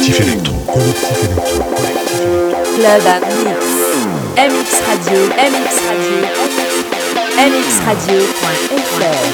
Collectif électro. Collectif électro. Club à mix. MX Radio. MX Radio. MX Radio.fr.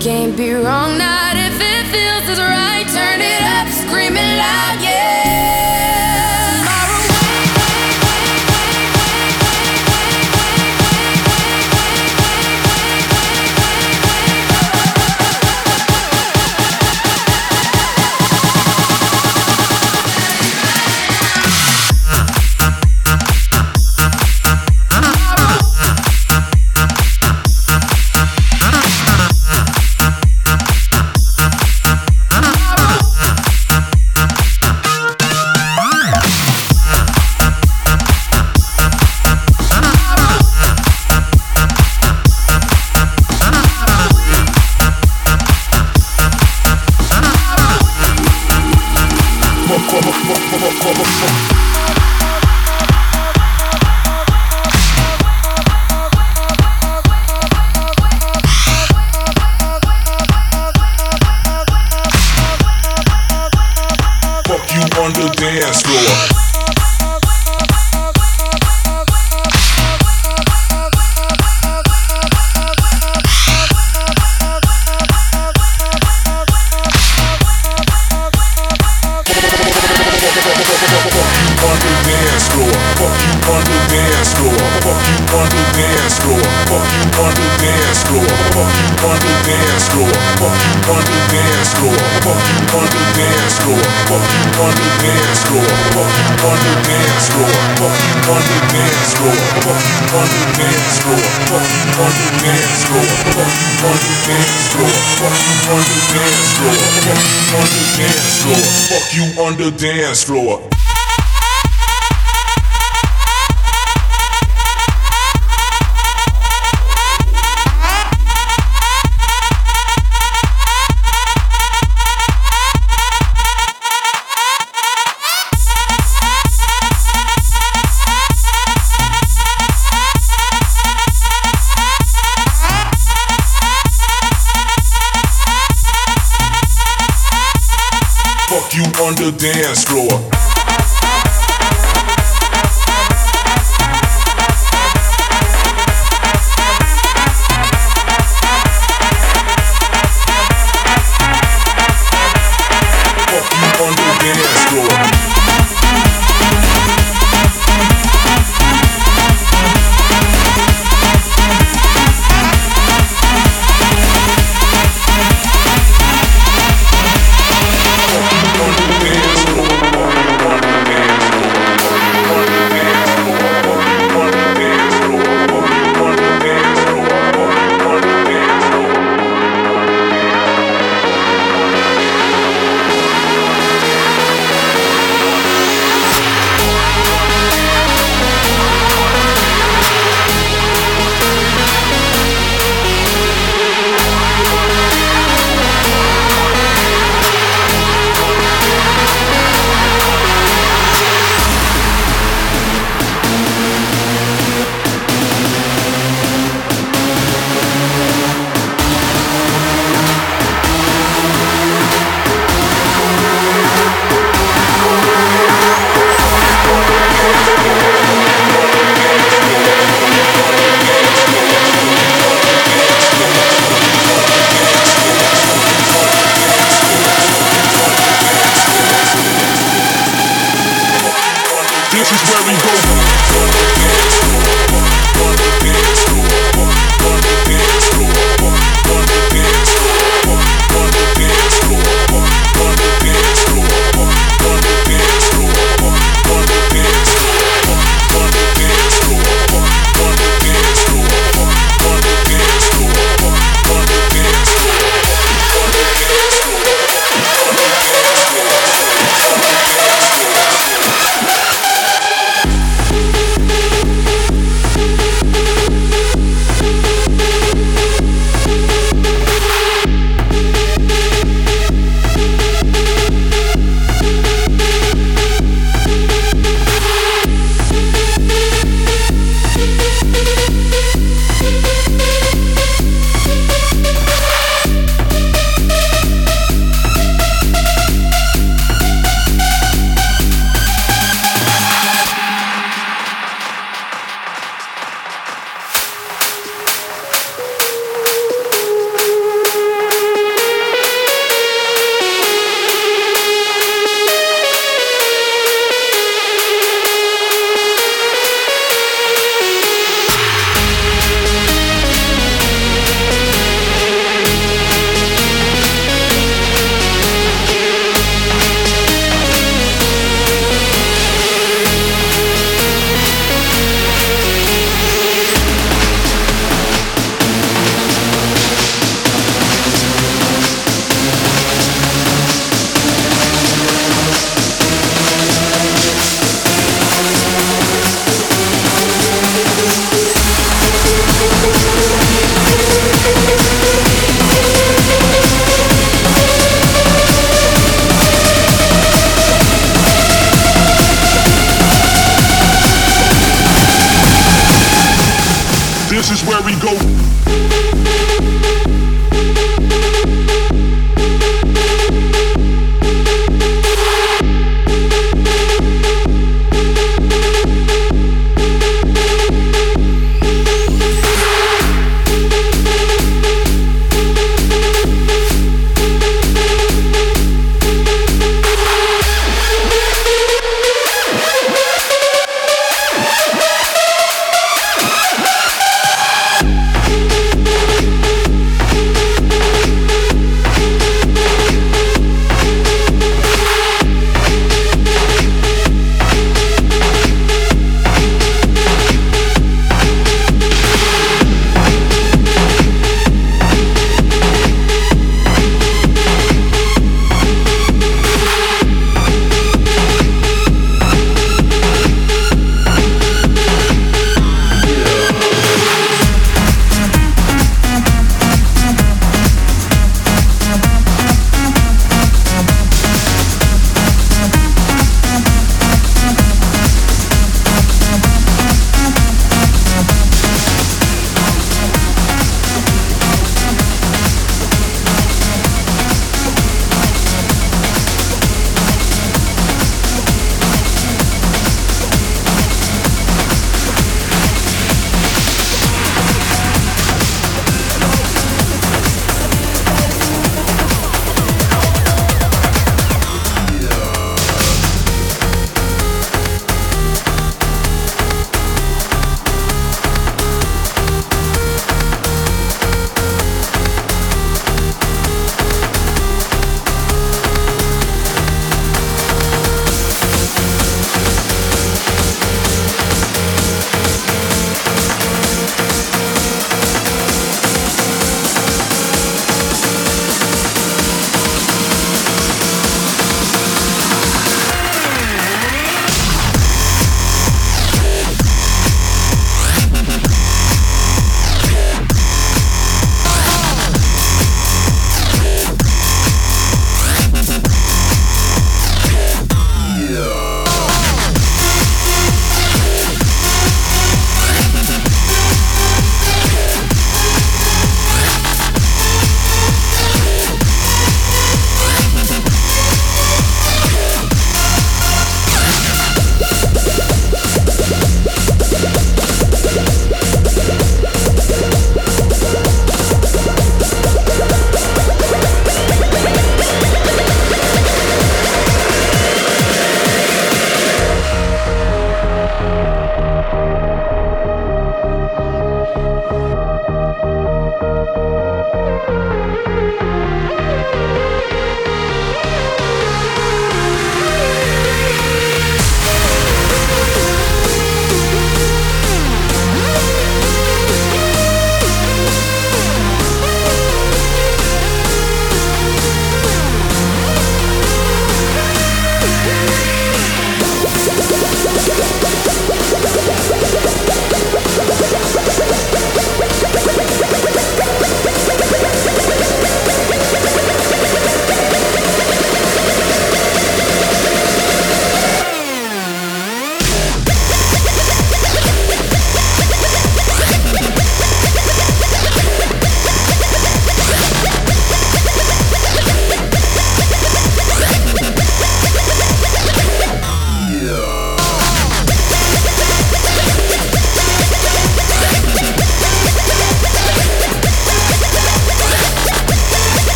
can't be wrong.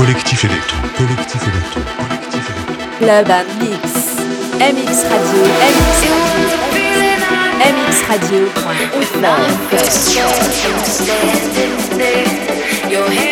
Collectif Electro. Collectif Electro. Collectif Electro. La bande Mix. MX Radio. MX Radio. MX Radio. MX Radio.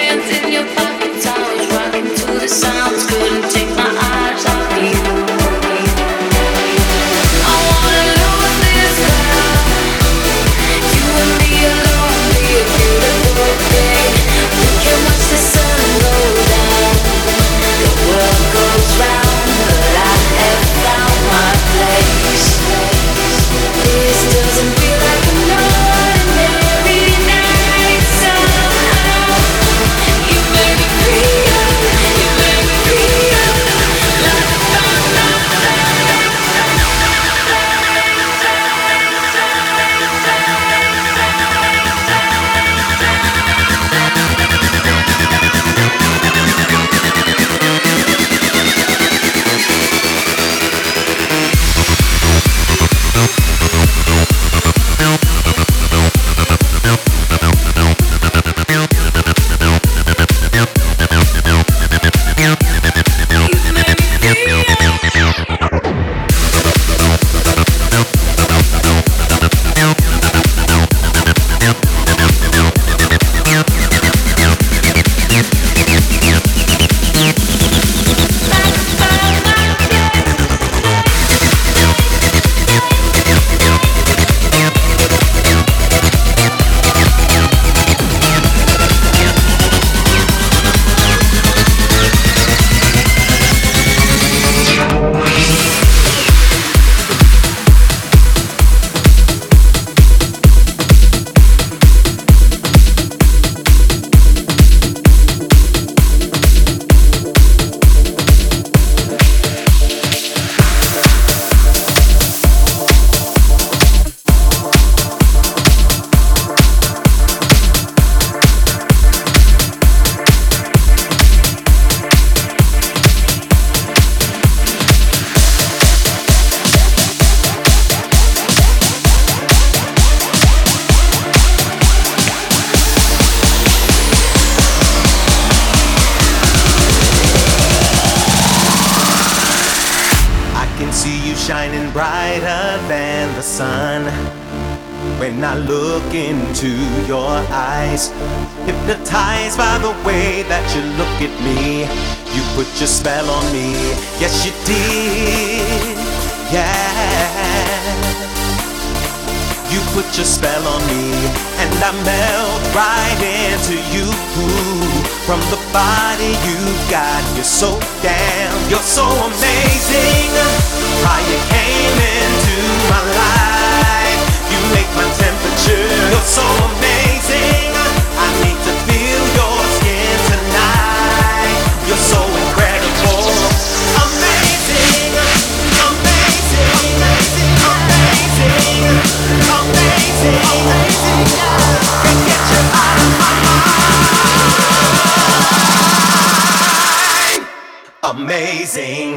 amazing.